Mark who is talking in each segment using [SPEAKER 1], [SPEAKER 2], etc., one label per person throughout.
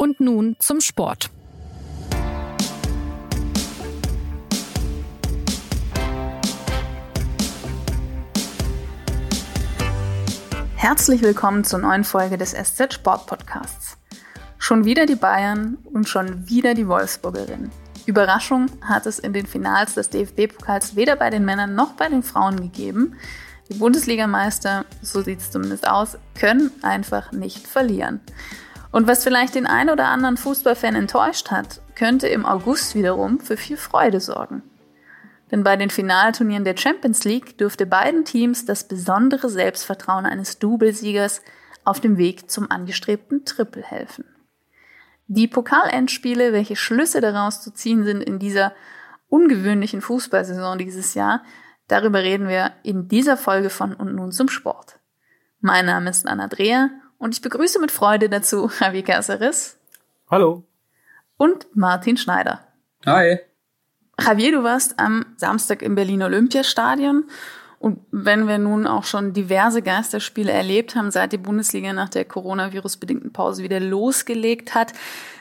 [SPEAKER 1] Und nun zum Sport. Herzlich willkommen zur neuen Folge des SZ Sport Podcasts. Schon wieder die Bayern und schon wieder die Wolfsburgerinnen. Überraschung hat es in den Finals des DFB-Pokals weder bei den Männern noch bei den Frauen gegeben. Die Bundesligameister, so sieht es zumindest aus, können einfach nicht verlieren. Und was vielleicht den ein oder anderen Fußballfan enttäuscht hat, könnte im August wiederum für viel Freude sorgen. Denn bei den Finalturnieren der Champions League dürfte beiden Teams das besondere Selbstvertrauen eines Doublesiegers auf dem Weg zum angestrebten Triple helfen. Die Pokalendspiele, welche Schlüsse daraus zu ziehen sind in dieser ungewöhnlichen Fußballsaison dieses Jahr, darüber reden wir in dieser Folge von Und nun zum Sport. Mein Name ist Anna Dreher und ich begrüße mit Freude dazu Javier Caceres.
[SPEAKER 2] Hallo.
[SPEAKER 1] Und Martin Schneider.
[SPEAKER 3] Hi.
[SPEAKER 1] Javier, du warst am Samstag im Berlin Olympiastadion und wenn wir nun auch schon diverse Geisterspiele erlebt haben, seit die Bundesliga nach der Coronavirus-bedingten Pause wieder losgelegt hat,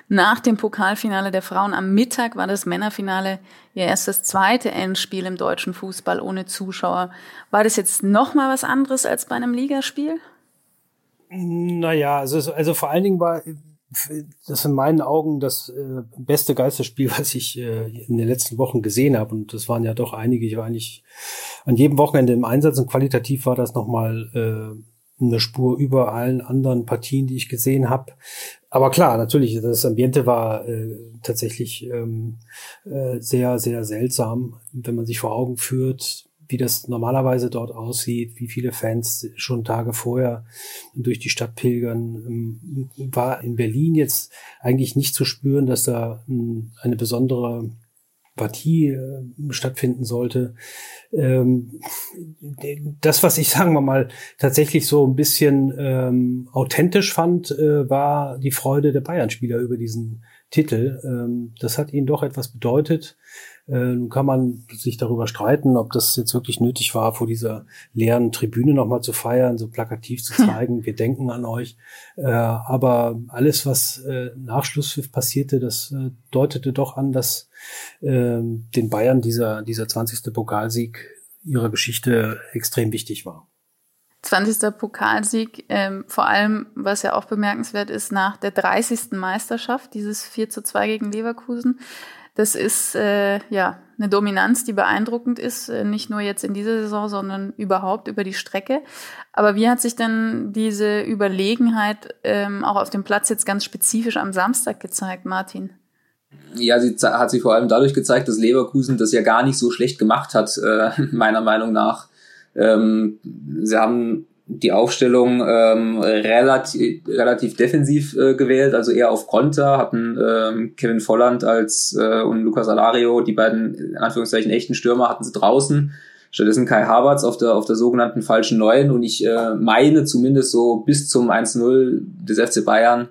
[SPEAKER 1] nach dem Pokalfinale der Frauen am Mittag war das Männerfinale ja erst das zweite Endspiel im deutschen Fußball ohne Zuschauer. War das jetzt noch mal was anderes als bei einem Ligaspiel?
[SPEAKER 2] Naja, also, also vor allen Dingen war das in meinen Augen das äh, beste Geisterspiel, was ich äh, in den letzten Wochen gesehen habe. Und das waren ja doch einige. Ich war eigentlich an jedem Wochenende im Einsatz und qualitativ war das nochmal äh, eine Spur über allen anderen Partien, die ich gesehen habe. Aber klar, natürlich, das Ambiente war äh, tatsächlich ähm, äh, sehr, sehr seltsam, wenn man sich vor Augen führt, wie das normalerweise dort aussieht, wie viele Fans schon Tage vorher durch die Stadt pilgern, ähm, war in Berlin jetzt eigentlich nicht zu spüren, dass da ähm, eine besondere Partie äh, stattfinden sollte. Ähm, das, was ich sagen wir mal tatsächlich so ein bisschen authentisch fand, äh, war die Freude der Bayern-Spieler über diesen Titel. Ähm, das hat ihnen doch etwas bedeutet. Äh, nun kann man sich darüber streiten, ob das jetzt wirklich nötig war, vor dieser leeren Tribüne nochmal zu feiern, so plakativ zu zeigen, wir denken an euch. Äh, aber alles, was äh, nach Schlusspfiff passierte, das äh, deutete doch an, dass äh, den Bayern dieser, dieser 20. Pokalsieg ihrer Geschichte extrem wichtig war.
[SPEAKER 1] 20. Pokalsieg, ähm, vor allem, was ja auch bemerkenswert ist, nach der 30. Meisterschaft, dieses 4 zu 2 gegen Leverkusen. Das ist äh, ja eine Dominanz, die beeindruckend ist, äh, nicht nur jetzt in dieser Saison, sondern überhaupt über die Strecke. Aber wie hat sich denn diese Überlegenheit ähm, auch auf dem Platz jetzt ganz spezifisch am Samstag gezeigt, Martin?
[SPEAKER 3] Ja, sie hat sich vor allem dadurch gezeigt, dass Leverkusen das ja gar nicht so schlecht gemacht hat, äh, meiner Meinung nach. Ähm, sie haben die Aufstellung ähm, relativ, relativ defensiv äh, gewählt, also eher auf Konter, hatten ähm, Kevin Volland als äh, und Lucas Alario, die beiden in Anführungszeichen echten Stürmer, hatten sie draußen. Stattdessen Kai Havertz auf der, auf der sogenannten falschen Neuen und ich äh, meine zumindest so bis zum 1-0 des FC Bayern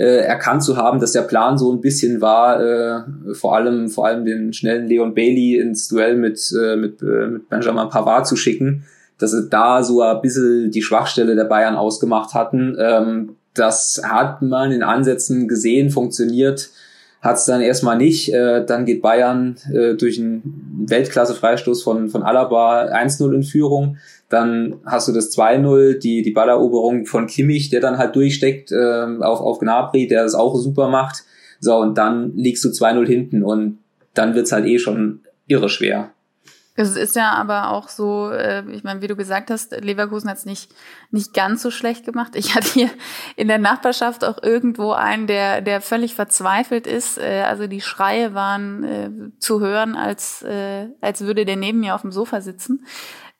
[SPEAKER 3] äh, erkannt zu haben, dass der Plan so ein bisschen war, äh, vor allem vor allem den schnellen Leon Bailey ins Duell mit, äh, mit, äh, mit Benjamin Pavard zu schicken dass sie da so ein bisschen die Schwachstelle der Bayern ausgemacht hatten. Ähm, das hat man in Ansätzen gesehen, funktioniert hat es dann erstmal nicht. Äh, dann geht Bayern äh, durch einen Weltklasse-Freistoß von, von Alaba 1-0 in Führung. Dann hast du das 2-0, die, die Balleroberung von Kimmich, der dann halt durchsteckt äh, auf, auf Gnabry, der das auch super macht. So, und dann liegst du 2-0 hinten und dann wird's halt eh schon irre schwer.
[SPEAKER 1] Es ist ja aber auch so, äh, ich meine, wie du gesagt hast, Leverkusen hat es nicht, nicht ganz so schlecht gemacht. Ich hatte hier in der Nachbarschaft auch irgendwo einen, der, der völlig verzweifelt ist. Äh, also die Schreie waren äh, zu hören, als, als würde der neben mir auf dem Sofa sitzen.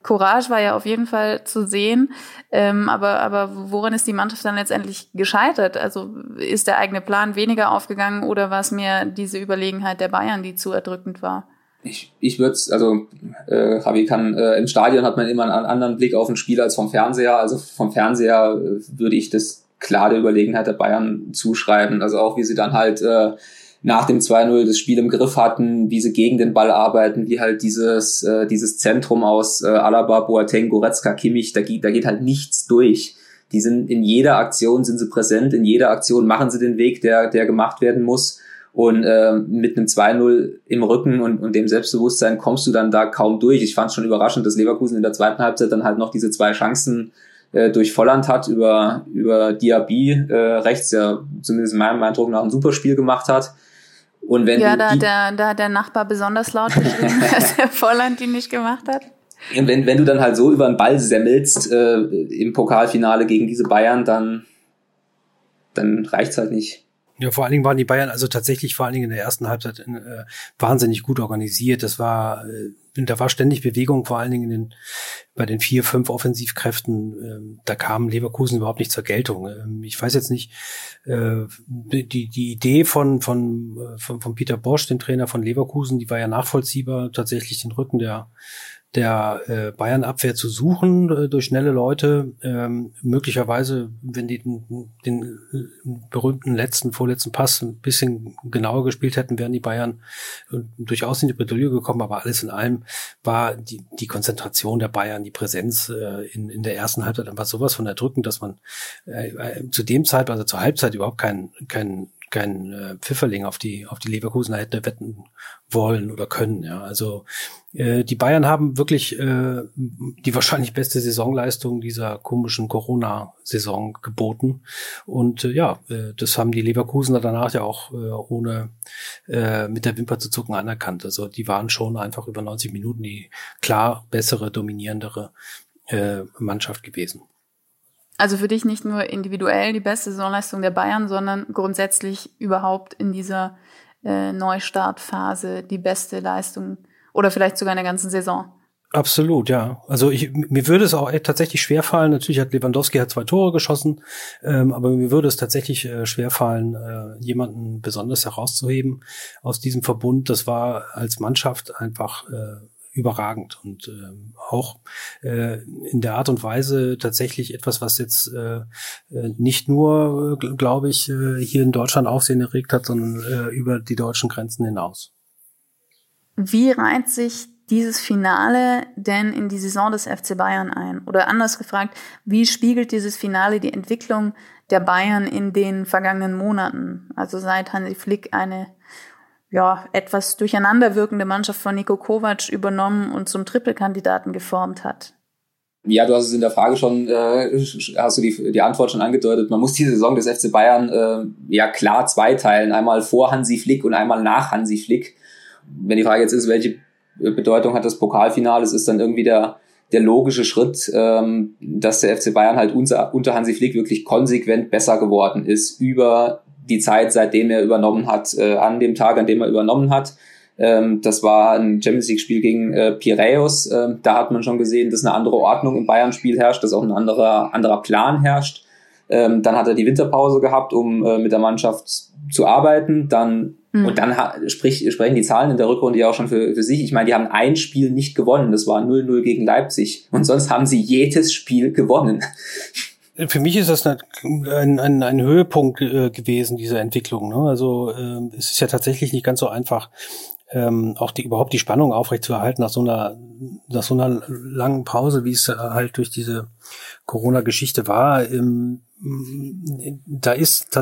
[SPEAKER 1] Courage war ja auf jeden Fall zu sehen, ähm, aber, aber woran ist die Mannschaft dann letztendlich gescheitert? Also ist der eigene Plan weniger aufgegangen oder war es mehr diese Überlegenheit der Bayern, die zu erdrückend war?
[SPEAKER 3] ich, ich würde es, also äh, Javi kann, äh, im Stadion hat man immer einen anderen Blick auf ein Spiel als vom Fernseher. Also vom Fernseher äh, würde ich das klar der Überlegenheit der Bayern zuschreiben. Also auch wie sie dann halt äh, nach dem 2-0 das Spiel im Griff hatten, wie sie gegen den Ball arbeiten, wie halt dieses, äh, dieses Zentrum aus äh, Alaba, Boateng, Goretzka, Kimmich, da geht, da geht halt nichts durch. die sind in jeder Aktion sind sie präsent, in jeder Aktion machen sie den Weg, der, der gemacht werden muss. Und äh, mit einem 2-0 im Rücken und, und dem Selbstbewusstsein kommst du dann da kaum durch. Ich fand es schon überraschend, dass Leverkusen in der zweiten Halbzeit dann halt noch diese zwei Chancen äh, durch Volland hat, über, über Diaby äh, rechts, der zumindest in meinem Eindruck nach ein super Spiel gemacht hat.
[SPEAKER 1] Und wenn ja, da, der, da der Nachbar besonders laut geschrieben, dass der Volland die nicht gemacht hat.
[SPEAKER 3] Und wenn, wenn du dann halt so über den Ball semmelst äh, im Pokalfinale gegen diese Bayern, dann, dann reicht's halt nicht.
[SPEAKER 2] Ja, vor allen Dingen waren die Bayern also tatsächlich vor allen Dingen in der ersten Halbzeit äh, wahnsinnig gut organisiert. Das war, äh, da war ständig Bewegung, vor allen Dingen in den, bei den vier, fünf Offensivkräften. Äh, da kam Leverkusen überhaupt nicht zur Geltung. Ähm, ich weiß jetzt nicht, äh, die, die Idee von, von, äh, von, von Peter Bosch, dem Trainer von Leverkusen, die war ja nachvollziehbar, tatsächlich den Rücken der der äh, Bayern-Abwehr zu suchen äh, durch schnelle Leute. Ähm, möglicherweise, wenn die den, den berühmten letzten, vorletzten Pass ein bisschen genauer gespielt hätten, wären die Bayern äh, durchaus in die Bredouille gekommen. Aber alles in allem war die, die Konzentration der Bayern, die Präsenz äh, in, in der ersten Halbzeit einfach sowas von erdrückend, dass man äh, äh zu dem Zeitpunkt, also zur Halbzeit überhaupt keinen kein kein äh, Pfifferling auf die auf die Leverkusener hätte wetten wollen oder können. Ja, also äh, die Bayern haben wirklich äh, die wahrscheinlich beste Saisonleistung dieser komischen Corona-Saison geboten und äh, ja, äh, das haben die Leverkusener danach ja auch äh, ohne äh, mit der Wimper zu zucken anerkannt. Also die waren schon einfach über 90 Minuten die klar bessere, dominierendere äh, Mannschaft gewesen.
[SPEAKER 1] Also für dich nicht nur individuell die beste Saisonleistung der Bayern, sondern grundsätzlich überhaupt in dieser äh, Neustartphase die beste Leistung oder vielleicht sogar in der ganzen Saison.
[SPEAKER 2] Absolut, ja. Also ich, mir würde es auch tatsächlich schwerfallen. Natürlich hat Lewandowski hat zwei Tore geschossen, ähm, aber mir würde es tatsächlich äh, schwerfallen, äh, jemanden besonders herauszuheben aus diesem Verbund. Das war als Mannschaft einfach äh, überragend und äh, auch äh, in der Art und Weise tatsächlich etwas, was jetzt äh, äh nicht nur, äh, glaube ich, äh, hier in Deutschland Aufsehen erregt hat, sondern äh, über die deutschen Grenzen hinaus.
[SPEAKER 1] Wie reiht sich dieses Finale denn in die Saison des FC Bayern ein? Oder anders gefragt, wie spiegelt dieses Finale die Entwicklung der Bayern in den vergangenen Monaten? Also seit Hansi Flick eine ja, etwas durcheinander wirkende Mannschaft von Nico Kovac übernommen und zum Trippelkandidaten geformt hat?
[SPEAKER 3] Ja, du hast es in der Frage schon, äh, hast du die, die Antwort schon angedeutet. Man muss die Saison des FC Bayern äh, ja klar zweiteilen. Einmal vor Hansi Flick und einmal nach Hansi Flick. Wenn die Frage jetzt ist, welche Bedeutung hat das Pokalfinale, es ist dann irgendwie der, der logische Schritt, ähm, dass der FC Bayern halt unter, unter Hansi Flick wirklich konsequent besser geworden ist über die Zeit, seitdem er übernommen hat, äh, an dem Tag, an dem er übernommen hat. Ähm, das war ein Champions League-Spiel gegen äh, Piraeus. Ähm, da hat man schon gesehen, dass eine andere Ordnung im Bayern-Spiel herrscht, dass auch ein anderer, anderer Plan herrscht. Ähm, dann hat er die Winterpause gehabt, um äh, mit der Mannschaft zu arbeiten. Dann mhm. und dann sprich, sprechen die Zahlen in der Rückrunde ja auch schon für, für sich. Ich meine, die haben ein Spiel nicht gewonnen. Das war 0-0 gegen Leipzig. Und sonst haben sie jedes Spiel gewonnen.
[SPEAKER 2] Für mich ist das ein, ein, ein Höhepunkt äh, gewesen, diese Entwicklung. Ne? Also äh, es ist ja tatsächlich nicht ganz so einfach, ähm, auch die, überhaupt die Spannung aufrechtzuerhalten nach so einer, nach so einer langen Pause, wie es halt durch diese Corona-Geschichte war. Ähm, da ist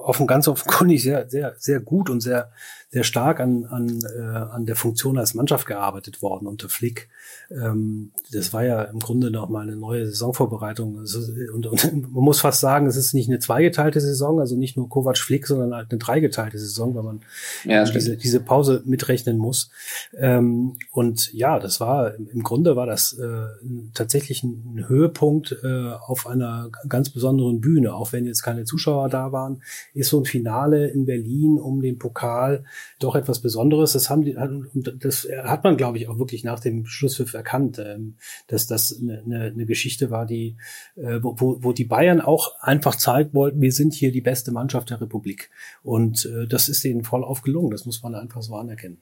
[SPEAKER 2] offen, ganz offenkundig sehr, sehr, sehr gut und sehr, sehr stark an, an, äh, an der Funktion als Mannschaft gearbeitet worden unter Flick. Ähm, das war ja im Grunde noch mal eine neue Saisonvorbereitung. Und, und, man muss fast sagen, es ist nicht eine zweigeteilte Saison, also nicht nur Kovac Flick, sondern halt eine dreigeteilte Saison, weil man ja, diese, diese Pause mitrechnen muss. Ähm, und ja, das war im Grunde war das äh, tatsächlich ein Höhepunkt äh, auf einer ganz besonderen Bühne, auch wenn jetzt keine Zuschauer da waren, ist so ein Finale in Berlin um den Pokal doch etwas Besonderes. Das haben die, das hat man, glaube ich, auch wirklich nach dem Schlusspfiff erkannt, ähm, dass das eine, eine, Geschichte war, die, äh, wo, wo die Bayern auch einfach zeigen wollten, wir sind hier die beste Mannschaft der Republik. Und äh, das ist ihnen voll aufgelungen. Das muss man einfach so anerkennen.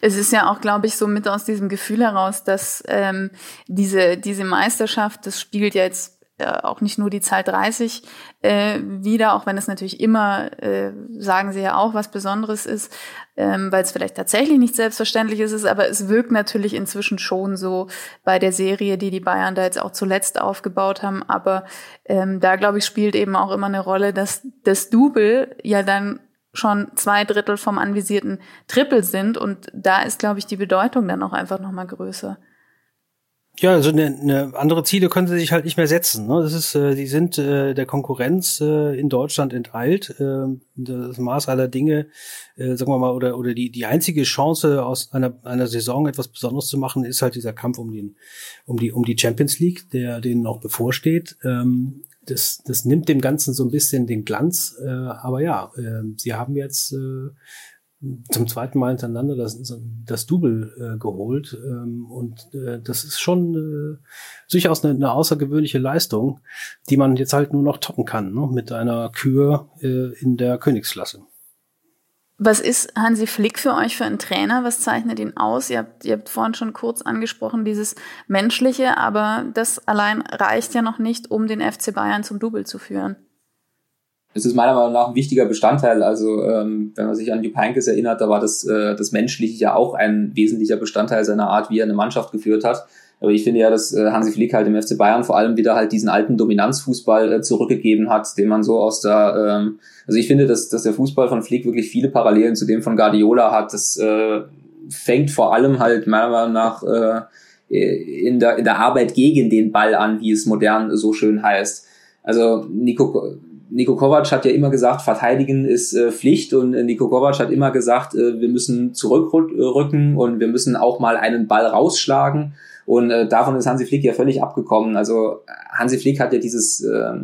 [SPEAKER 1] Es ist ja auch, glaube ich, so mit aus diesem Gefühl heraus, dass ähm, diese, diese Meisterschaft, das spiegelt ja jetzt auch nicht nur die Zahl 30 äh, wieder, auch wenn es natürlich immer, äh, sagen sie ja auch, was Besonderes ist, ähm, weil es vielleicht tatsächlich nicht selbstverständlich ist, aber es wirkt natürlich inzwischen schon so bei der Serie, die die Bayern da jetzt auch zuletzt aufgebaut haben. Aber ähm, da, glaube ich, spielt eben auch immer eine Rolle, dass das Double ja dann schon zwei Drittel vom anvisierten Triple sind und da ist, glaube ich, die Bedeutung dann auch einfach noch mal größer.
[SPEAKER 2] Ja, also eine, eine andere Ziele können sie sich halt nicht mehr setzen. Ne? Das ist, äh, die sind äh, der Konkurrenz äh, in Deutschland enteilt. Äh, das Maß aller Dinge, äh, sagen wir mal, oder oder die die einzige Chance aus einer einer Saison etwas Besonderes zu machen, ist halt dieser Kampf um den um die um die Champions League, der denen noch bevorsteht. Ähm, das, das nimmt dem Ganzen so ein bisschen den Glanz. Äh, aber ja, äh, sie haben jetzt äh, zum zweiten Mal hintereinander das, das Double äh, geholt. Ähm, und äh, das ist schon äh, durchaus eine, eine außergewöhnliche Leistung, die man jetzt halt nur noch toppen kann, ne? mit einer Kür äh, in der Königsklasse.
[SPEAKER 1] Was ist Hansi Flick für euch für ein Trainer? Was zeichnet ihn aus? Ihr habt, ihr habt vorhin schon kurz angesprochen, dieses Menschliche, aber das allein reicht ja noch nicht, um den FC Bayern zum Double zu führen
[SPEAKER 3] es ist meiner Meinung nach ein wichtiger Bestandteil. Also ähm, wenn man sich an Jupp Heynckes erinnert, da war das, äh, das Menschliche ja auch ein wesentlicher Bestandteil seiner Art, wie er eine Mannschaft geführt hat. Aber ich finde ja, dass äh, Hansi Flick halt im FC Bayern vor allem wieder halt diesen alten Dominanzfußball äh, zurückgegeben hat, den man so aus der, ähm, also ich finde, dass, dass der Fußball von Flick wirklich viele Parallelen zu dem von Guardiola hat. Das äh, fängt vor allem halt meiner Meinung nach äh, in, der, in der Arbeit gegen den Ball an, wie es modern so schön heißt. Also Nico, Niko Kovac hat ja immer gesagt, verteidigen ist äh, Pflicht und äh, Niko Kovac hat immer gesagt, äh, wir müssen zurückrücken und wir müssen auch mal einen Ball rausschlagen und äh, davon ist Hansi Flick ja völlig abgekommen. Also Hansi Flick hat ja dieses, äh,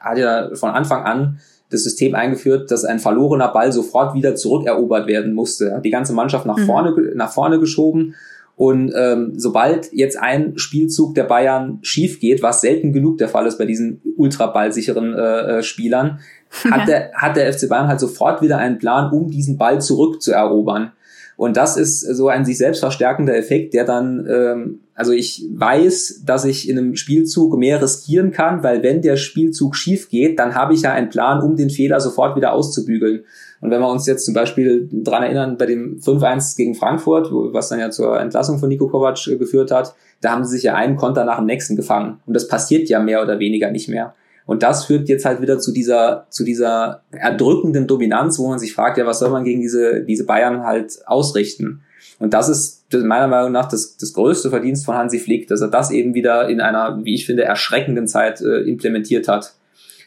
[SPEAKER 3] hat ja von Anfang an das System eingeführt, dass ein verlorener Ball sofort wieder zurückerobert werden musste. Er hat die ganze Mannschaft nach mhm. vorne, nach vorne geschoben und ähm, sobald jetzt ein Spielzug der Bayern schief geht, was selten genug der Fall ist bei diesen ultraballsicheren äh, äh Spielern, hat, der, hat der FC Bayern halt sofort wieder einen Plan, um diesen Ball zurückzuerobern. Und das ist so ein sich selbst verstärkender Effekt, der dann, ähm, also ich weiß, dass ich in einem Spielzug mehr riskieren kann, weil wenn der Spielzug schief geht, dann habe ich ja einen Plan, um den Fehler sofort wieder auszubügeln. Und wenn wir uns jetzt zum Beispiel dran erinnern, bei dem 5-1 gegen Frankfurt, was dann ja zur Entlassung von Nico Kovac äh, geführt hat, da haben sie sich ja einen Konter nach dem nächsten gefangen. Und das passiert ja mehr oder weniger nicht mehr. Und das führt jetzt halt wieder zu dieser, zu dieser erdrückenden Dominanz, wo man sich fragt, ja, was soll man gegen diese, diese Bayern halt ausrichten? Und das ist meiner Meinung nach das, das größte Verdienst von Hansi Flick, dass er das eben wieder in einer, wie ich finde, erschreckenden Zeit äh, implementiert hat.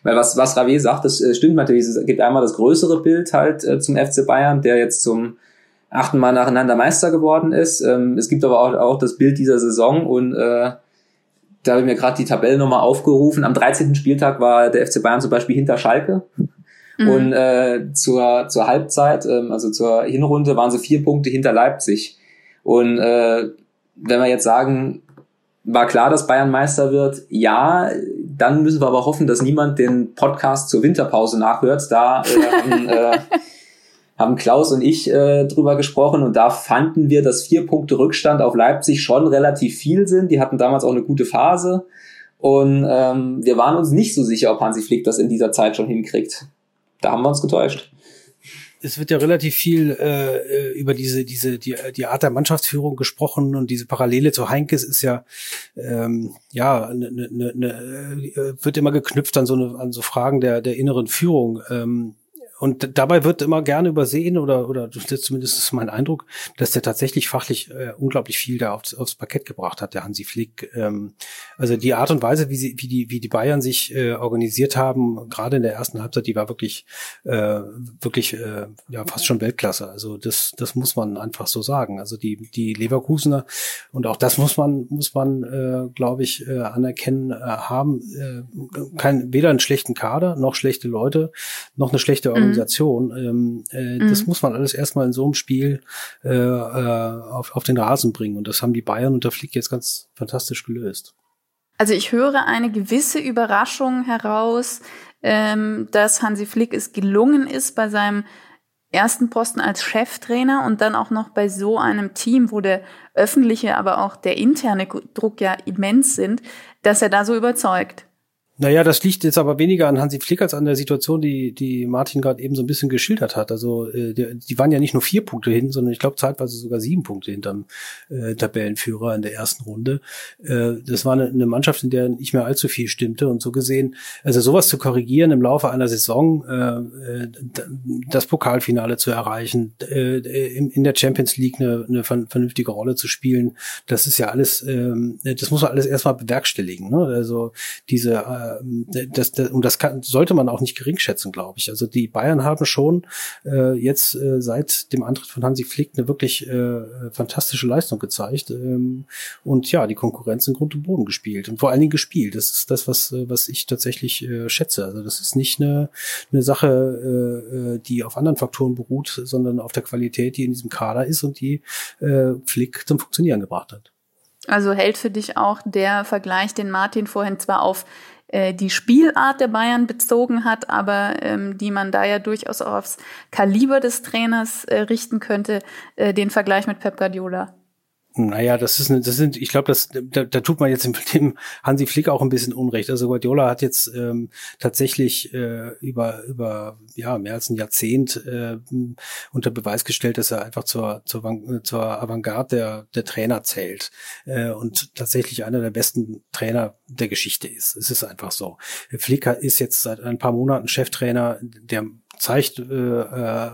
[SPEAKER 3] Weil was, was Rave sagt, das äh, stimmt natürlich. Es gibt einmal das größere Bild halt äh, zum FC Bayern, der jetzt zum achten Mal nacheinander Meister geworden ist. Ähm, es gibt aber auch, auch das Bild dieser Saison und äh, da habe ich mir gerade die Tabelle nochmal aufgerufen. Am 13. Spieltag war der FC Bayern zum Beispiel hinter Schalke. Mhm. Und äh, zur, zur Halbzeit, ähm, also zur Hinrunde, waren sie vier Punkte hinter Leipzig. Und äh, wenn wir jetzt sagen, war klar, dass Bayern Meister wird, ja, dann müssen wir aber hoffen, dass niemand den Podcast zur Winterpause nachhört. Da äh, haben, äh, haben Klaus und ich äh, drüber gesprochen und da fanden wir, dass vier Punkte Rückstand auf Leipzig schon relativ viel sind. Die hatten damals auch eine gute Phase und ähm, wir waren uns nicht so sicher, ob Hansi Flick das in dieser Zeit schon hinkriegt. Da haben wir uns getäuscht
[SPEAKER 2] es wird ja relativ viel äh, äh, über diese diese die die Art der Mannschaftsführung gesprochen und diese Parallele zu Heinkes ist ja ähm, ja ne, ne, ne, ne äh, wird immer geknüpft an so eine, an so Fragen der der inneren Führung. Ähm, und dabei wird immer gerne übersehen oder oder zumindest ist mein Eindruck, dass der tatsächlich fachlich äh, unglaublich viel da aufs, aufs Parkett gebracht hat, der Hansi Flick. Ähm, also die Art und Weise, wie sie, wie die, wie die Bayern sich äh, organisiert haben, gerade in der ersten Halbzeit, die war wirklich, äh, wirklich äh, ja fast schon Weltklasse. Also das, das muss man einfach so sagen. Also die, die Leverkusener und auch das muss man, muss man, äh, glaube ich, äh, anerkennen, äh, haben äh, kein weder einen schlechten Kader noch schlechte Leute noch eine schlechte Organisation. Mhm Organisation. Ähm, äh, mhm. Das muss man alles erstmal in so einem Spiel äh, äh, auf, auf den Rasen bringen. Und das haben die Bayern unter Flick jetzt ganz fantastisch gelöst.
[SPEAKER 1] Also ich höre eine gewisse Überraschung heraus, ähm, dass Hansi Flick es gelungen ist, bei seinem ersten Posten als Cheftrainer und dann auch noch bei so einem Team, wo der öffentliche, aber auch der interne Druck ja immens sind, dass er da so überzeugt.
[SPEAKER 2] Naja, das liegt jetzt aber weniger an Hansi Flick als an der Situation, die, die Martin gerade eben so ein bisschen geschildert hat. Also äh, die, die waren ja nicht nur vier Punkte hin, sondern ich glaube zeitweise sogar sieben Punkte hinterm äh, Tabellenführer in der ersten Runde. Äh, das war eine, eine Mannschaft, in der nicht mehr allzu viel stimmte. Und so gesehen, also sowas zu korrigieren im Laufe einer Saison, äh, äh das Pokalfinale zu erreichen, äh, in, in der Champions League eine, eine vernünftige Rolle zu spielen, das ist ja alles, äh, das muss man alles erstmal bewerkstelligen. Ne? Also diese äh, äh, das, das, und das kann, sollte man auch nicht gering schätzen, glaube ich. Also die Bayern haben schon äh, jetzt äh, seit dem Antritt von Hansi Flick eine wirklich äh, fantastische Leistung gezeigt ähm, und ja, die Konkurrenz in Grund und Boden gespielt und vor allen Dingen gespielt. Das ist das, was äh, was ich tatsächlich äh, schätze. Also das ist nicht eine, eine Sache, äh, äh die auf anderen Faktoren beruht, sondern auf der Qualität, die in diesem Kader ist und die äh, Flick zum Funktionieren gebracht hat.
[SPEAKER 1] Also hält für dich auch der Vergleich, den Martin vorhin zwar auf äh, die Spielart der Bayern bezogen hat, aber ähm, die man da ja durchaus auch aufs Kaliber des Trainers äh, richten könnte, äh, den Vergleich mit Pep Guardiola.
[SPEAKER 2] Naja, das ist, das sind, ich glaube, das, da, da tut man jetzt dem Hansi Flick auch ein bisschen Unrecht. Also Guardiola hat jetzt ähm, tatsächlich äh, über über ja mehr als ein Jahrzehnt äh, unter Beweis gestellt, dass er einfach zur zur, zur Avantgarde der der Trainer zählt äh, und tatsächlich einer der besten Trainer der Geschichte ist. Es ist einfach so. Flick ist jetzt seit ein paar Monaten Cheftrainer der zeigt, äh, äh,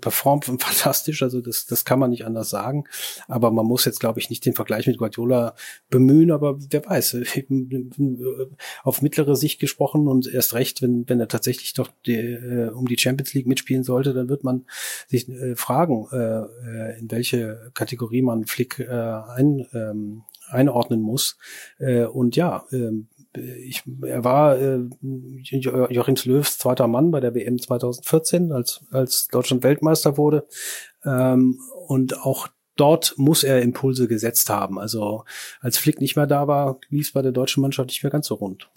[SPEAKER 2] performt fantastisch, also das, das kann man nicht anders sagen. Aber man muss jetzt, glaube ich, nicht den Vergleich mit Guardiola bemühen, aber wer weiß, auf mittlere Sicht gesprochen und erst recht, wenn, wenn er tatsächlich doch die, äh, um die Champions League mitspielen sollte, dann wird man sich äh, fragen, äh, äh in welche Kategorie man Flick äh, ein, ähm, einordnen muss. Äh, und ja, äh, ich, er war äh, Joachim Löws zweiter Mann bei der WM 2014, als, als Deutschland Weltmeister wurde. Ähm, und auch dort muss er Impulse gesetzt haben. Also als Flick nicht mehr da war, lief es bei der deutschen Mannschaft nicht mehr ganz so rund.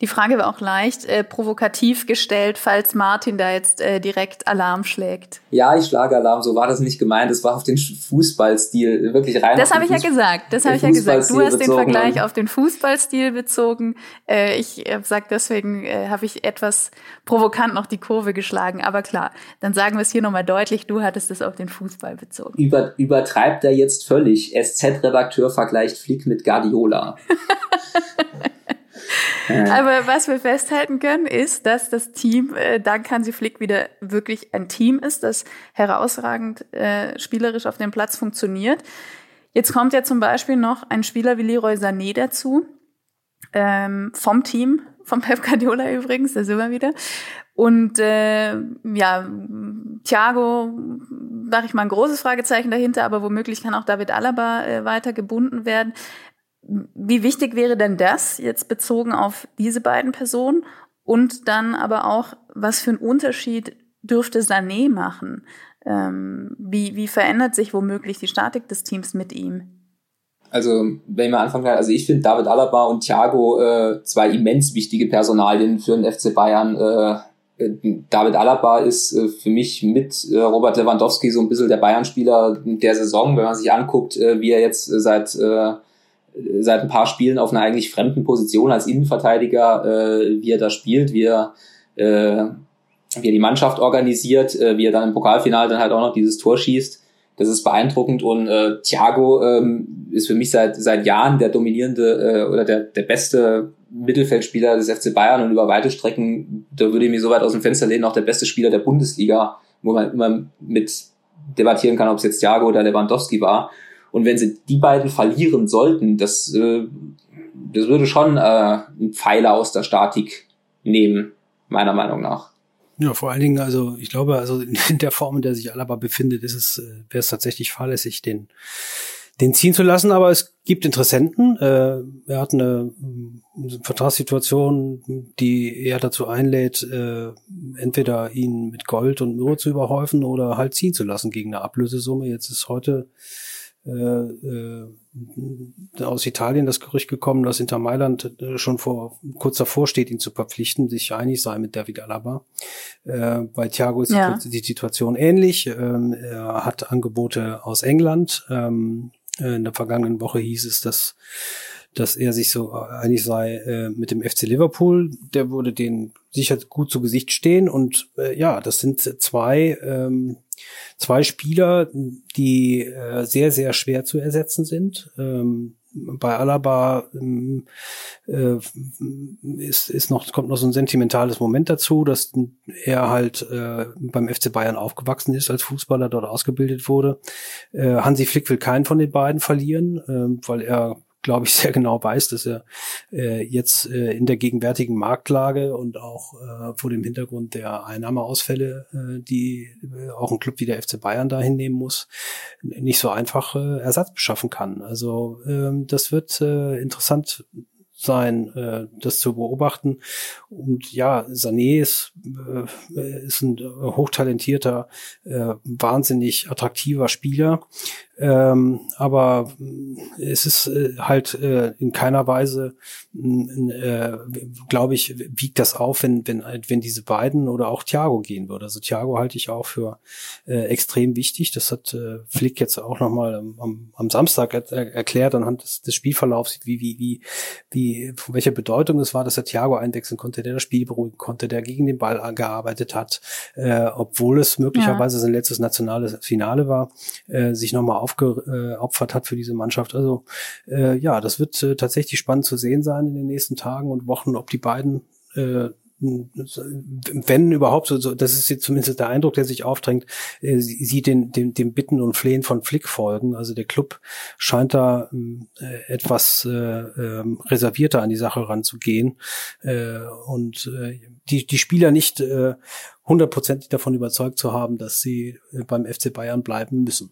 [SPEAKER 1] Die Frage war auch leicht äh, provokativ gestellt, falls Martin da jetzt äh, direkt Alarm schlägt.
[SPEAKER 3] Ja, ich schlage Alarm, so war das nicht gemeint. Es war auf den Fußballstil wirklich rein.
[SPEAKER 1] Das habe ich ja gesagt. Das habe ich ja gesagt. Du hast den Vergleich auf den Fußballstil bezogen. Äh, ich äh, sag deswegen äh, habe ich etwas provokant noch die Kurve geschlagen. Aber klar, dann sagen wir es hier nochmal deutlich. Du hattest es auf den Fußball bezogen.
[SPEAKER 3] Über, übertreibt er jetzt völlig. SZ-Redakteur vergleicht Flick mit Guardiola.
[SPEAKER 1] Aber was wir festhalten können, ist, dass das Team äh, dank Hansi Flick wieder wirklich ein Team ist, das herausragend äh, spielerisch auf dem Platz funktioniert. Jetzt kommt ja zum Beispiel noch ein Spieler wie Leroy Sané dazu, ähm, vom Team, vom Pep Guardiola übrigens, da sind wir wieder. Und äh, ja, Thiago, mache ich mal ein großes Fragezeichen dahinter, aber womöglich kann auch David Alaba äh, weiter gebunden werden. Wie wichtig wäre denn das jetzt bezogen auf diese beiden Personen? Und dann aber auch, was für einen Unterschied dürfte Sané machen? Ähm, wie, wie verändert sich womöglich die Statik des Teams mit ihm?
[SPEAKER 3] Also, wenn wir anfangen, also ich finde David Alaba und Thiago äh, zwei immens wichtige Personalien für den FC Bayern. Äh, David Alaba ist äh, für mich mit äh, Robert Lewandowski so ein bisschen der Bayern-Spieler der Saison, wenn man sich anguckt, äh, wie er jetzt seit äh, seit ein paar Spielen auf einer eigentlich fremden Position als Innenverteidiger, äh, wie er da spielt, wie er, äh, wie er die Mannschaft organisiert, äh, wie er dann im Pokalfinale dann halt auch noch dieses Tor schießt. Das ist beeindruckend und äh, Thiago ähm, ist für mich seit seit Jahren der dominierende äh, oder der der beste Mittelfeldspieler des FC Bayern und über weite Strecken, da würde ich mir so weit aus dem Fenster lehnen, auch der beste Spieler der Bundesliga, wo man immer mit debattieren kann, ob es jetzt Thiago oder Lewandowski war. Und wenn sie die beiden verlieren sollten, das, äh, das würde schon äh, einen Pfeiler aus der Statik nehmen, meiner Meinung nach.
[SPEAKER 2] Ja, vor allen Dingen, also ich glaube, also in der Form, in der sich Alaba befindet, ist es, äh, wäre es tatsächlich fahrlässig, den den ziehen zu lassen, aber es gibt Interessenten. Äh, er hat eine, eine Vertragssituation, die eher dazu einlädt, äh, entweder ihn mit Gold und Myrrhe zu überhäufen oder halt ziehen zu lassen gegen eine Ablösesumme. Jetzt ist heute aus Italien das Gerücht gekommen, dass Inter Mailand äh, schon vor kurz davor steht, ihn zu verpflichten, sich einig sei mit David Alaba. Äh, bei Thiago ist ja. die Situation ähnlich. Ähm, er hat Angebote aus England. Ähm, in der vergangenen Woche hieß es, dass dass er sich so einig sei äh, mit dem FC Liverpool. Der würde den sicher gut zu Gesicht stehen. Und äh, ja, das sind zwei, ähm, zwei Spieler, die äh, sehr, sehr schwer zu ersetzen sind. Ähm, bei Alaba ähm, äh, ist, ist noch, kommt noch so ein sentimentales Moment dazu, dass er halt äh, beim FC Bayern aufgewachsen ist als Fußballer, dort ausgebildet wurde. Äh, Hansi Flick will keinen von den beiden verlieren, äh, weil er glaube ich, sehr genau weiß, dass er äh, jetzt äh, in der gegenwärtigen Marktlage und auch äh, vor dem Hintergrund der Einnahmeausfälle, äh, die äh, auch ein Club wie der FC Bayern da hinnehmen muss, nicht so einfach äh, Ersatz beschaffen kann. Also ähm, das wird äh, interessant sein, äh, das zu beobachten. Und ja, Sané ist, äh, ist ein hochtalentierter, äh, wahnsinnig attraktiver Spieler. Ähm, aber äh, es ist äh, halt äh, in keiner Weise, äh, glaube ich, wiegt das auf, wenn, wenn, wenn diese beiden oder auch Thiago gehen würde. Also Thiago halte ich auch für äh, extrem wichtig. Das hat äh, Flick jetzt auch nochmal am, am Samstag er, erklärt anhand des, des Spielverlaufs, wie, wie, wie, wie, von welcher Bedeutung es war, dass er Thiago einwechseln konnte, der das Spiel beruhigen konnte, der gegen den Ball gearbeitet hat, obwohl es möglicherweise ja. sein letztes nationales Finale war, äh, sich nochmal aufgeopfert hat für diese Mannschaft. Also äh, ja, das wird äh, tatsächlich spannend zu sehen sein in den nächsten Tagen und Wochen, ob die beiden äh, wenn überhaupt so, so, das ist jetzt zumindest der Eindruck, der sich aufdrängt, äh, sie den, dem, dem Bitten und Flehen von Flick folgen. Also der Club scheint da äh, etwas äh, äh, reservierter an die Sache ranzugehen äh, und äh, die, die Spieler nicht äh, hundertprozentig davon überzeugt zu haben, dass sie äh, beim FC Bayern bleiben müssen.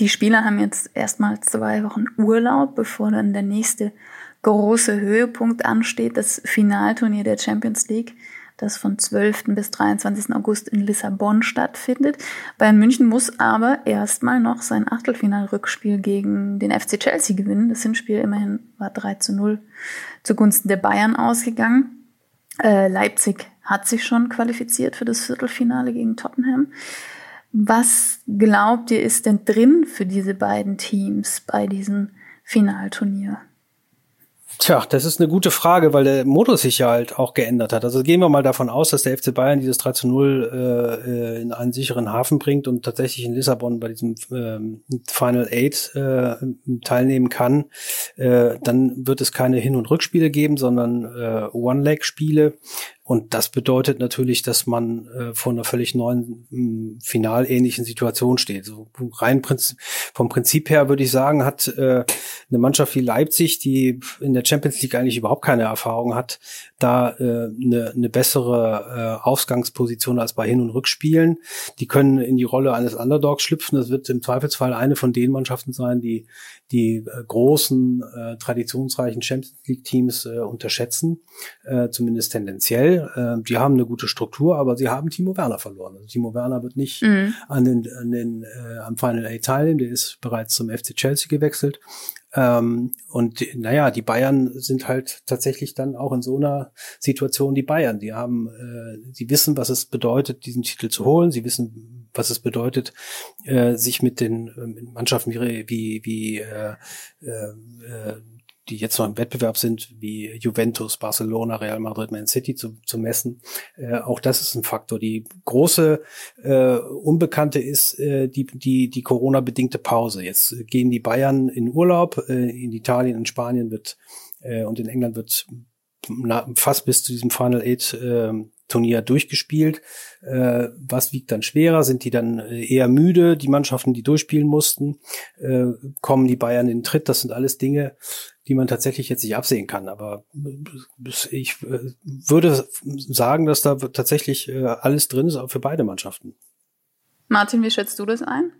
[SPEAKER 1] Die Spieler haben jetzt erstmal zwei Wochen Urlaub, bevor dann der nächste große Höhepunkt ansteht, das Finalturnier der Champions League, das von 12. bis 23. August in Lissabon stattfindet. Bayern München muss aber erstmal noch sein Achtelfinalrückspiel gegen den FC Chelsea gewinnen. Das Hinspiel immerhin war 3 zu 0 zugunsten der Bayern ausgegangen. Äh, Leipzig hat sich schon qualifiziert für das Viertelfinale gegen Tottenham. Was glaubt ihr, ist denn drin für diese beiden Teams bei diesem Finalturnier?
[SPEAKER 2] Tja, das ist eine gute Frage, weil der Modus sich ja halt auch geändert hat. Also gehen wir mal davon aus, dass der FC Bayern dieses 3 zu 0 äh, in einen sicheren Hafen bringt und tatsächlich in Lissabon bei diesem ähm, Final Eight äh, teilnehmen kann. Äh, dann wird es keine Hin- und Rückspiele geben, sondern äh, One-Leg-Spiele. Und das bedeutet natürlich, dass man äh, vor einer völlig neuen, mh, finalähnlichen Situation steht. So rein Prinzip, vom Prinzip her würde ich sagen, hat äh, eine Mannschaft wie Leipzig, die in der Champions League eigentlich überhaupt keine Erfahrung hat, da äh, eine, eine bessere äh, Ausgangsposition als bei Hin- und Rückspielen. Die können in die Rolle eines Underdogs schlüpfen. Das wird im Zweifelsfall eine von den Mannschaften sein, die die äh, großen, äh, traditionsreichen Champions League-Teams äh, unterschätzen, äh, zumindest tendenziell. Äh, die haben eine gute Struktur, aber sie haben Timo Werner verloren. Also Timo Werner wird nicht mhm. an den, an den äh, am Final A teilnehmen, der ist bereits zum FC Chelsea gewechselt. Ähm, und naja, die Bayern sind halt tatsächlich dann auch in so einer Situation die Bayern. Die haben, äh, sie wissen, was es bedeutet, diesen Titel zu holen. Sie wissen, was es bedeutet, äh, sich mit den äh, Mannschaften wie, wie, wie äh, äh, die jetzt noch im Wettbewerb sind, wie Juventus, Barcelona, Real Madrid, Man City zu, zu messen. Äh, auch das ist ein Faktor. Die große äh, Unbekannte ist äh, die, die, die Corona-bedingte Pause. Jetzt gehen die Bayern in Urlaub, äh, in Italien, in Spanien wird äh, und in England wird na, fast bis zu diesem Final Eight äh, Turnier durchgespielt. Äh, was wiegt dann schwerer? Sind die dann äh, eher müde? Die Mannschaften, die durchspielen mussten, äh, kommen die Bayern in den Tritt? Das sind alles Dinge, die man tatsächlich jetzt nicht absehen kann. Aber ich äh, würde sagen, dass da tatsächlich äh, alles drin ist, auch für beide Mannschaften.
[SPEAKER 1] Martin, wie schätzt du das ein?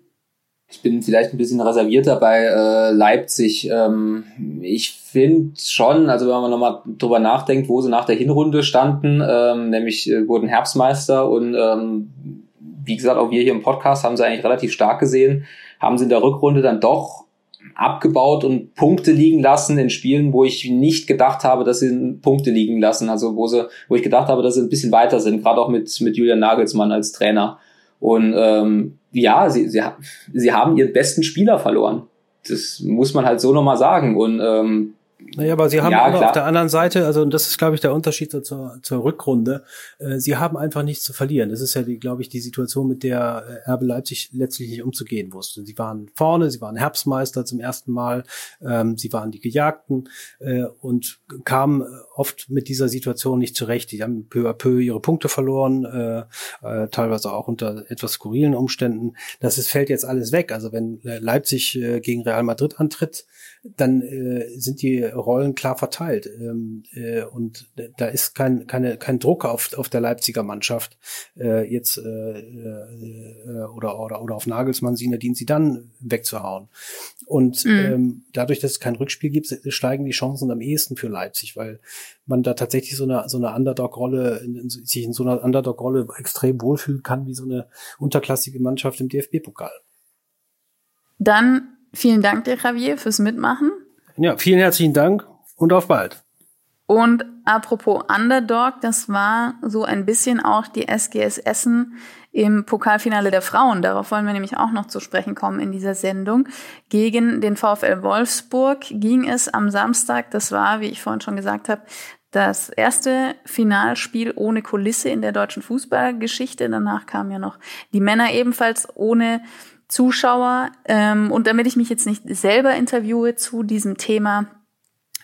[SPEAKER 3] Ich bin vielleicht ein bisschen reservierter bei äh, Leipzig. Ähm, ich finde schon, also wenn man nochmal drüber nachdenkt, wo sie nach der Hinrunde standen, ähm, nämlich äh, wurden Herbstmeister und ähm, wie gesagt, auch wir hier im Podcast haben sie eigentlich relativ stark gesehen, haben sie in der Rückrunde dann doch abgebaut und Punkte liegen lassen in Spielen, wo ich nicht gedacht habe, dass sie Punkte liegen lassen. Also wo sie, wo ich gedacht habe, dass sie ein bisschen weiter sind, gerade auch mit, mit Julian Nagelsmann als Trainer. Und ähm, ja, sie, sie, sie haben ihren besten Spieler verloren. Das muss man halt so nochmal sagen. Und ähm,
[SPEAKER 2] Naja, aber sie haben ja, aber auf der anderen Seite, also und das ist, glaube ich, der Unterschied so zur, zur Rückrunde, äh, sie haben einfach nichts zu verlieren. Das ist ja, die, glaube ich, die Situation, mit der äh, RB Leipzig letztlich nicht umzugehen wusste. Sie waren vorne, sie waren Herbstmeister zum ersten Mal, ähm, sie waren die Gejagten äh, und kamen oft mit dieser Situation nicht zurecht. Die haben peu à peu ihre Punkte verloren, äh, äh, teilweise auch unter etwas skurrilen Umständen. Das ist, fällt jetzt alles weg. Also wenn äh, Leipzig äh, gegen Real Madrid antritt, dann äh, sind die Rollen klar verteilt. Ähm, äh, und da ist kein, keine, kein Druck auf, auf der Leipziger Mannschaft äh, jetzt äh, äh, oder, oder, oder auf Nagelsmann, Sinadin sie dann wegzuhauen. Und mhm. ähm, dadurch, dass es kein Rückspiel gibt, steigen die Chancen am ehesten für Leipzig, weil man da tatsächlich so eine, so eine Underdog-Rolle, sich in so einer Underdog-Rolle extrem wohlfühlen kann, wie so eine unterklassige Mannschaft im DFB-Pokal.
[SPEAKER 1] Dann Vielen Dank dir, Javier, fürs Mitmachen.
[SPEAKER 2] Ja, vielen herzlichen Dank und auf bald.
[SPEAKER 1] Und apropos Underdog, das war so ein bisschen auch die SGS Essen im Pokalfinale der Frauen. Darauf wollen wir nämlich auch noch zu sprechen kommen in dieser Sendung. Gegen den VfL Wolfsburg ging es am Samstag. Das war, wie ich vorhin schon gesagt habe, das erste Finalspiel ohne Kulisse in der deutschen Fußballgeschichte. Danach kamen ja noch die Männer ebenfalls ohne Zuschauer. Ähm, und damit ich mich jetzt nicht selber interviewe zu diesem Thema,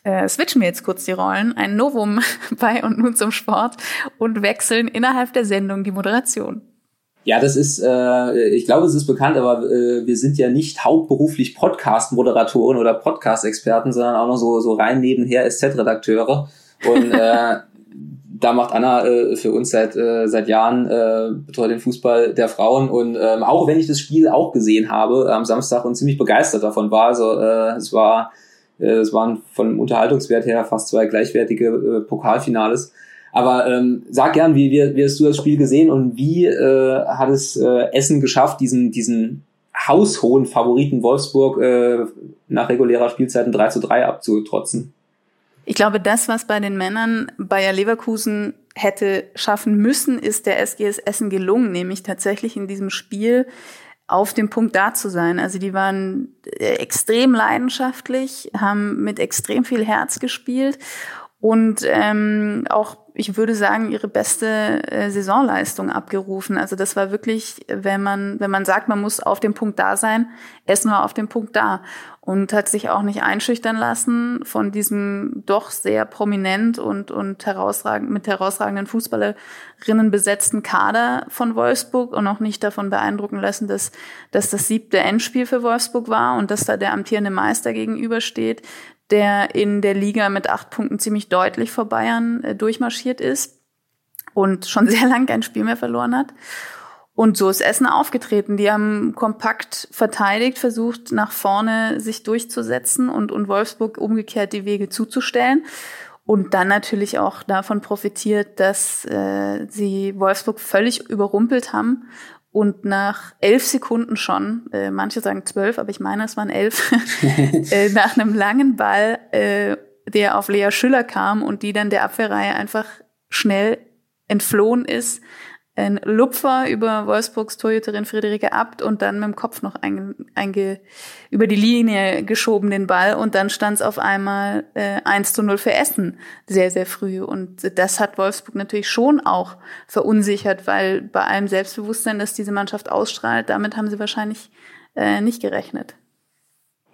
[SPEAKER 1] äh, switchen wir jetzt kurz die Rollen, ein Novum bei und nun zum Sport und wechseln innerhalb der Sendung die Moderation.
[SPEAKER 3] Ja, das ist, äh, ich glaube, es ist bekannt, aber äh, wir sind ja nicht hauptberuflich Podcast-Moderatoren oder Podcast-Experten, sondern auch noch so, so rein nebenher SZ-Redakteure. Und äh, da macht Anna äh, für uns seit äh, seit Jahren äh, betreut den Fußball der Frauen und ähm, auch wenn ich das Spiel auch gesehen habe am Samstag und ziemlich begeistert davon war, also äh, es war äh, es waren von Unterhaltungswert her fast zwei gleichwertige äh, Pokalfinales. Aber ähm, sag gern, wie, wie, wie hast du das Spiel gesehen und wie äh, hat es äh, Essen geschafft, diesen diesen haushohen Favoriten Wolfsburg äh, nach regulärer Spielzeit ein 3 zu 3 abzutrotzen?
[SPEAKER 1] Ich glaube, das, was bei den Männern Bayer Leverkusen hätte schaffen müssen, ist der SGS Essen gelungen, nämlich tatsächlich in diesem Spiel auf dem Punkt da zu sein. Also die waren äh, extrem leidenschaftlich, haben mit extrem viel Herz gespielt und ähm, auch, ich würde sagen, ihre beste äh, Saisonleistung abgerufen. Also das war wirklich, wenn man, wenn man sagt, man muss auf dem Punkt da sein, Essen war auf dem Punkt da und hat sich auch nicht einschüchtern lassen von diesem doch sehr prominent und, und herausragend, mit herausragenden Fußballerinnen besetzten Kader von Wolfsburg und auch nicht davon beeindrucken lassen, dass, dass das siebte Endspiel für Wolfsburg war und dass da der amtierende Meister gegenübersteht, der in der Liga mit acht Punkten ziemlich deutlich vor Bayern äh, durchmarschiert ist und schon sehr lange kein Spiel mehr verloren hat. Und so ist Essen aufgetreten. Die haben kompakt verteidigt, versucht nach vorne sich durchzusetzen und, und Wolfsburg umgekehrt die Wege zuzustellen. Und dann natürlich auch davon profitiert, dass äh, sie Wolfsburg völlig überrumpelt haben und nach elf Sekunden schon, äh, manche sagen zwölf, aber ich meine, es waren elf, äh, nach einem langen Ball, äh, der auf Lea Schüller kam und die dann der Abwehrreihe einfach schnell entflohen ist, ein Lupfer über Wolfsburgs Torhüterin Friederike Abt und dann mit dem Kopf noch einge, einge, über die Linie geschoben den Ball und dann stand es auf einmal äh, 1 zu 0 für Essen sehr, sehr früh. Und das hat Wolfsburg natürlich schon auch verunsichert, weil bei allem Selbstbewusstsein, das diese Mannschaft ausstrahlt, damit haben sie wahrscheinlich äh, nicht gerechnet.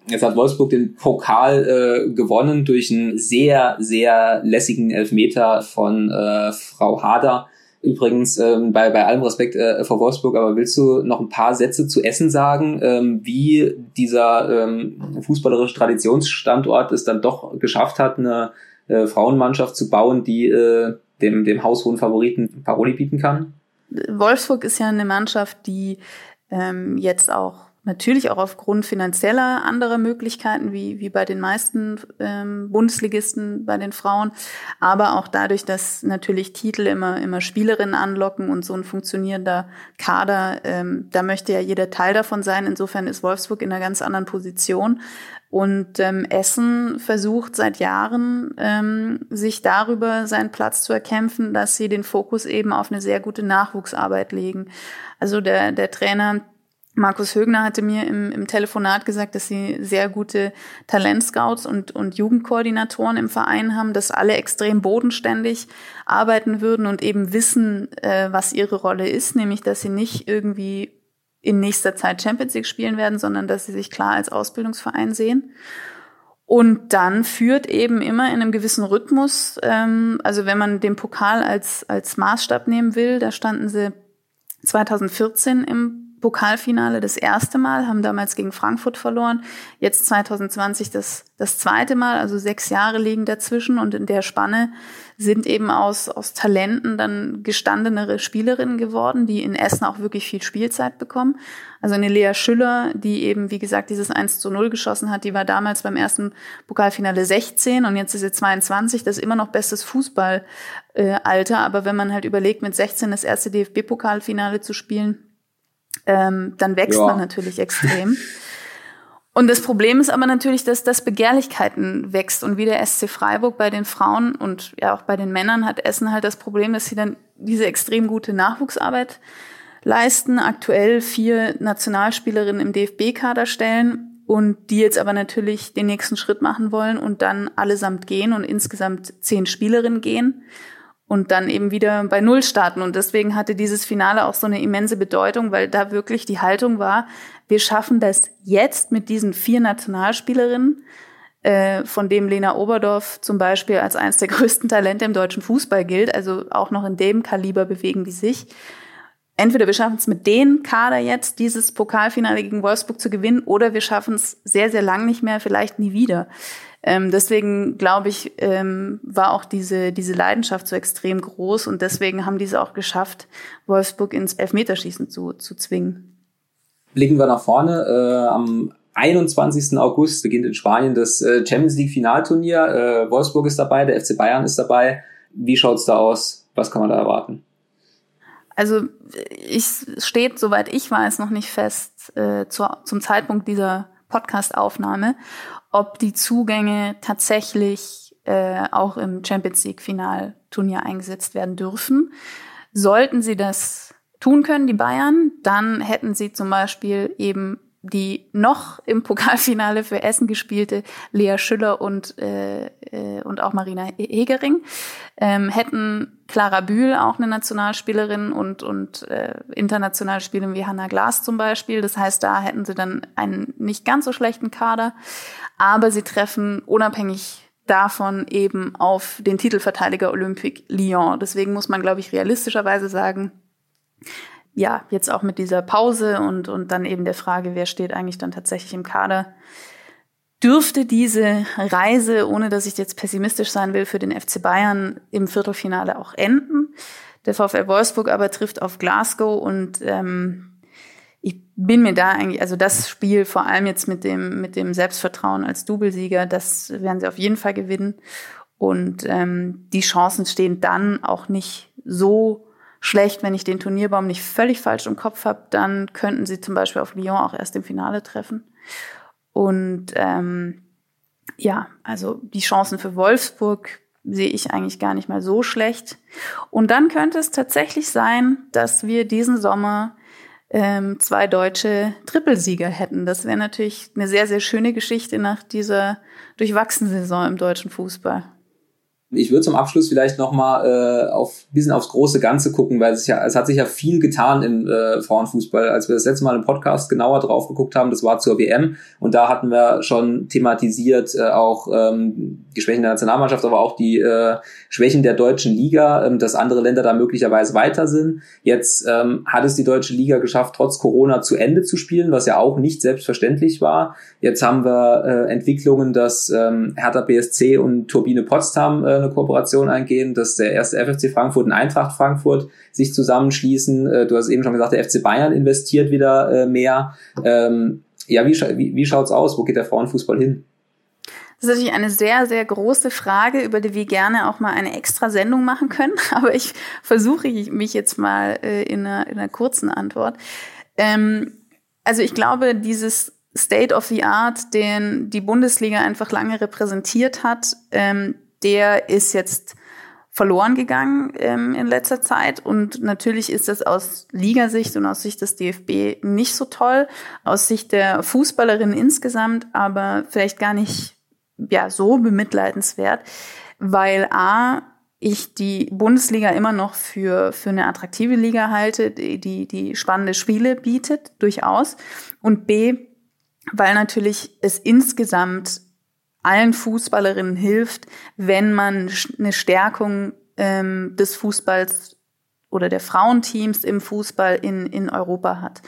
[SPEAKER 3] Jetzt hat Wolfsburg den Pokal äh, gewonnen durch einen sehr, sehr lässigen Elfmeter von äh, Frau Hader Übrigens, ähm, bei, bei allem Respekt äh, vor Wolfsburg, aber willst du noch ein paar Sätze zu Essen sagen, ähm, wie dieser ähm, fußballerische Traditionsstandort es dann doch geschafft hat, eine äh, Frauenmannschaft zu bauen, die äh, dem, dem haushohen Favoriten Paroli bieten kann?
[SPEAKER 1] Wolfsburg ist ja eine Mannschaft, die ähm, jetzt auch Natürlich auch aufgrund finanzieller anderer Möglichkeiten, wie, wie bei den meisten ähm, Bundesligisten bei den Frauen, aber auch dadurch, dass natürlich Titel immer, immer Spielerinnen anlocken und so ein funktionierender Kader, ähm, da möchte ja jeder Teil davon sein. Insofern ist Wolfsburg in einer ganz anderen Position. Und ähm, Essen versucht seit Jahren, ähm, sich darüber seinen Platz zu erkämpfen, dass sie den Fokus eben auf eine sehr gute Nachwuchsarbeit legen. Also der, der Trainer Markus Högner hatte mir im, im Telefonat gesagt, dass sie sehr gute Talentscouts und, und Jugendkoordinatoren im Verein haben, dass alle extrem bodenständig arbeiten würden und eben wissen, äh, was ihre Rolle ist, nämlich dass sie nicht irgendwie in nächster Zeit Champions League spielen werden, sondern dass sie sich klar als Ausbildungsverein sehen. Und dann führt eben immer in einem gewissen Rhythmus, ähm, also wenn man den Pokal als, als Maßstab nehmen will, da standen sie 2014 im Pokalfinale das erste Mal, haben damals gegen Frankfurt verloren. Jetzt 2020 das, das zweite Mal, also sechs Jahre liegen dazwischen und in der Spanne sind eben aus, aus Talenten dann gestandenere Spielerinnen geworden, die in Essen auch wirklich viel Spielzeit bekommen. Also eine Lea Schüller, die eben, wie gesagt, dieses 1 zu 0 geschossen hat, die war damals beim ersten Pokalfinale 16 und jetzt ist sie 22. Das ist immer noch bestes Fußballalter. Äh, aber wenn man halt überlegt, mit 16 das erste DFB-Pokalfinale zu spielen, ähm, dann wächst ja. man natürlich extrem. Und das Problem ist aber natürlich, dass das Begehrlichkeiten wächst. Und wie der SC Freiburg bei den Frauen und ja auch bei den Männern hat Essen halt das Problem, dass sie dann diese extrem gute Nachwuchsarbeit leisten, aktuell vier Nationalspielerinnen im DFB-Kader stellen und die jetzt aber natürlich den nächsten Schritt machen wollen und dann allesamt gehen und insgesamt zehn Spielerinnen gehen und dann eben wieder bei Null starten. Und deswegen hatte dieses Finale auch so eine immense Bedeutung, weil da wirklich die Haltung war, wir schaffen das jetzt mit diesen vier Nationalspielerinnen, äh, von dem Lena Oberdorf zum Beispiel als eines der größten Talente im deutschen Fußball gilt. Also auch noch in dem Kaliber bewegen die sich. Entweder wir schaffen es mit den Kader jetzt, dieses Pokalfinale gegen Wolfsburg zu gewinnen, oder wir schaffen es sehr, sehr lang nicht mehr, vielleicht nie wieder. Ähm, deswegen glaube ich, ähm, war auch diese, diese Leidenschaft so extrem groß und deswegen haben diese auch geschafft, Wolfsburg ins Elfmeterschießen zu, zu zwingen.
[SPEAKER 3] Blicken wir nach vorne. Äh, am 21. August beginnt in Spanien das äh, Champions League Finalturnier. Äh, Wolfsburg ist dabei, der FC Bayern ist dabei. Wie schaut's da aus? Was kann man da erwarten?
[SPEAKER 1] Also es steht, soweit ich weiß, noch nicht fest äh, zu, zum Zeitpunkt dieser Podcast-Aufnahme, ob die Zugänge tatsächlich äh, auch im Champions League Finalturnier eingesetzt werden dürfen. Sollten sie das tun können, die Bayern, dann hätten sie zum Beispiel eben die noch im Pokalfinale für Essen gespielte Lea Schüller und, äh, äh, und auch Marina Hegering, ähm, hätten Clara Bühl, auch eine Nationalspielerin und, und äh, internationale Spielerin wie Hannah Glas zum Beispiel. Das heißt, da hätten sie dann einen nicht ganz so schlechten Kader, aber sie treffen unabhängig davon eben auf den Titelverteidiger Olympique Lyon. Deswegen muss man, glaube ich, realistischerweise sagen, ja, jetzt auch mit dieser Pause und, und dann eben der Frage, wer steht eigentlich dann tatsächlich im Kader, dürfte diese Reise, ohne dass ich jetzt pessimistisch sein will, für den FC Bayern im Viertelfinale auch enden. Der VfL Wolfsburg aber trifft auf Glasgow und ähm, ich bin mir da eigentlich, also das Spiel vor allem jetzt mit dem, mit dem Selbstvertrauen als Doublesieger, das werden sie auf jeden Fall gewinnen. Und ähm, die Chancen stehen dann auch nicht so schlecht, wenn ich den Turnierbaum nicht völlig falsch im Kopf habe, dann könnten sie zum Beispiel auf Lyon auch erst im Finale treffen. Und ähm, ja, also die Chancen für Wolfsburg sehe ich eigentlich gar nicht mal so schlecht. Und dann könnte es tatsächlich sein, dass wir diesen Sommer ähm, zwei deutsche Trippelsieger hätten. Das wäre natürlich eine sehr, sehr schöne Geschichte nach dieser durchwachsenen Saison im deutschen Fußball.
[SPEAKER 3] Ich würde zum Abschluss vielleicht nochmal äh, auf bisschen aufs große Ganze gucken, weil es ja, es hat sich ja viel getan im äh, Frauenfußball. Als wir das letzte Mal im Podcast genauer drauf geguckt haben, das war zur WM und da hatten wir schon thematisiert äh, auch ähm, die Schwächen der Nationalmannschaft, aber auch die äh, Schwächen der deutschen Liga, ähm, dass andere Länder da möglicherweise weiter sind. Jetzt ähm, hat es die deutsche Liga geschafft, trotz Corona zu Ende zu spielen, was ja auch nicht selbstverständlich war. Jetzt haben wir äh, Entwicklungen, dass ähm, Hertha BSC und Turbine Potsdam äh, eine Kooperation eingehen, dass der erste FFC Frankfurt und Eintracht Frankfurt sich zusammenschließen. Äh, du hast eben schon gesagt, der FC Bayern investiert wieder äh, mehr. Ähm, ja, wie, wie, wie schaut's aus? Wo geht der Frauenfußball hin?
[SPEAKER 1] Das ist natürlich eine sehr, sehr große Frage, über die wir gerne auch mal eine extra Sendung machen können. Aber ich versuche mich jetzt mal äh, in, einer, in einer kurzen Antwort. Ähm, also ich glaube, dieses State of the Art, den die Bundesliga einfach lange repräsentiert hat, ähm, der ist jetzt verloren gegangen ähm, in letzter Zeit. Und natürlich ist das aus Ligasicht und aus Sicht des DFB nicht so toll, aus Sicht der Fußballerinnen insgesamt, aber vielleicht gar nicht ja so bemitleidenswert, weil a ich die Bundesliga immer noch für, für eine attraktive Liga halte, die, die, die spannende Spiele bietet, durchaus. Und B, weil natürlich es insgesamt allen Fußballerinnen hilft, wenn man eine Stärkung ähm, des Fußballs oder der Frauenteams im Fußball in, in Europa hat.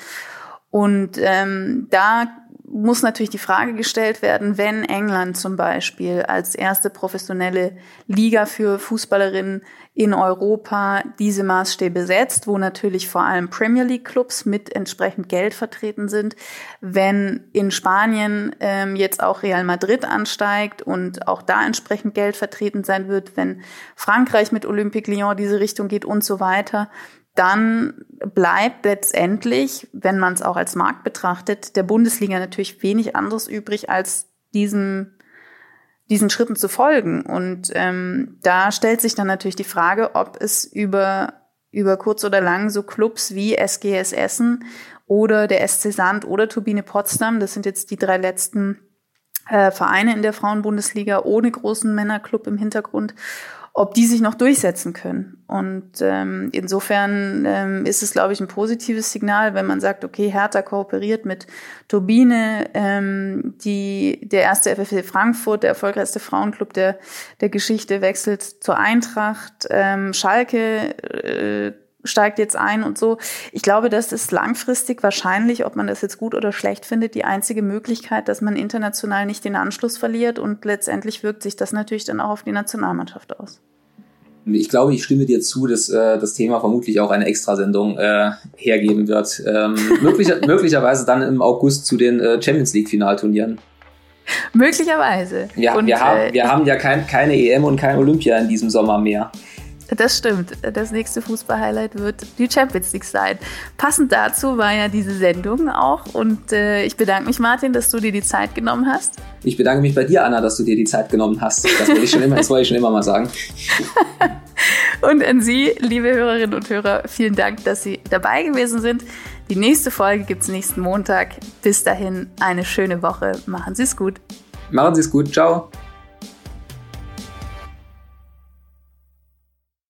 [SPEAKER 1] Und ähm, da muss natürlich die Frage gestellt werden, wenn England zum Beispiel als erste professionelle Liga für Fußballerinnen in Europa diese Maßstäbe setzt, wo natürlich vor allem Premier League Clubs mit entsprechend Geld vertreten sind, wenn in Spanien ähm, jetzt auch Real Madrid ansteigt und auch da entsprechend Geld vertreten sein wird, wenn Frankreich mit Olympique Lyon diese Richtung geht und so weiter, dann bleibt letztendlich, wenn man es auch als Markt betrachtet, der Bundesliga natürlich wenig anderes übrig, als diesen, diesen Schritten zu folgen. Und ähm, da stellt sich dann natürlich die Frage, ob es über, über kurz oder lang so Clubs wie SGS Essen oder der SC Sand oder Turbine Potsdam, das sind jetzt die drei letzten äh, Vereine in der Frauenbundesliga ohne großen Männerclub im Hintergrund, ob die sich noch durchsetzen können. Und ähm, insofern ähm, ist es, glaube ich, ein positives Signal, wenn man sagt, okay, Hertha kooperiert mit Turbine, ähm, die der erste FFC Frankfurt, der erfolgreichste Frauenclub der der Geschichte, wechselt zur Eintracht, ähm, Schalke äh, steigt jetzt ein und so. Ich glaube, das ist langfristig wahrscheinlich, ob man das jetzt gut oder schlecht findet, die einzige Möglichkeit, dass man international nicht den Anschluss verliert und letztendlich wirkt sich das natürlich dann auch auf die Nationalmannschaft aus.
[SPEAKER 3] Ich glaube, ich stimme dir zu, dass äh, das Thema vermutlich auch eine Extrasendung äh, hergeben wird. Ähm, möglicher, möglicherweise dann im August zu den äh, Champions League Finalturnieren.
[SPEAKER 1] Möglicherweise.
[SPEAKER 3] Ja, und, wir, haben, äh, wir haben ja kein, keine EM und kein Olympia in diesem Sommer mehr.
[SPEAKER 1] Das stimmt. Das nächste Fußball-Highlight wird die Champions League sein. Passend dazu war ja diese Sendung auch. Und äh, ich bedanke mich, Martin, dass du dir die Zeit genommen hast.
[SPEAKER 3] Ich bedanke mich bei dir, Anna, dass du dir die Zeit genommen hast. Das wollte ich schon immer, das wollte ich schon immer mal sagen.
[SPEAKER 1] und an Sie, liebe Hörerinnen und Hörer, vielen Dank, dass Sie dabei gewesen sind. Die nächste Folge gibt es nächsten Montag. Bis dahin eine schöne Woche. Machen Sie es gut.
[SPEAKER 3] Machen Sie es gut. Ciao.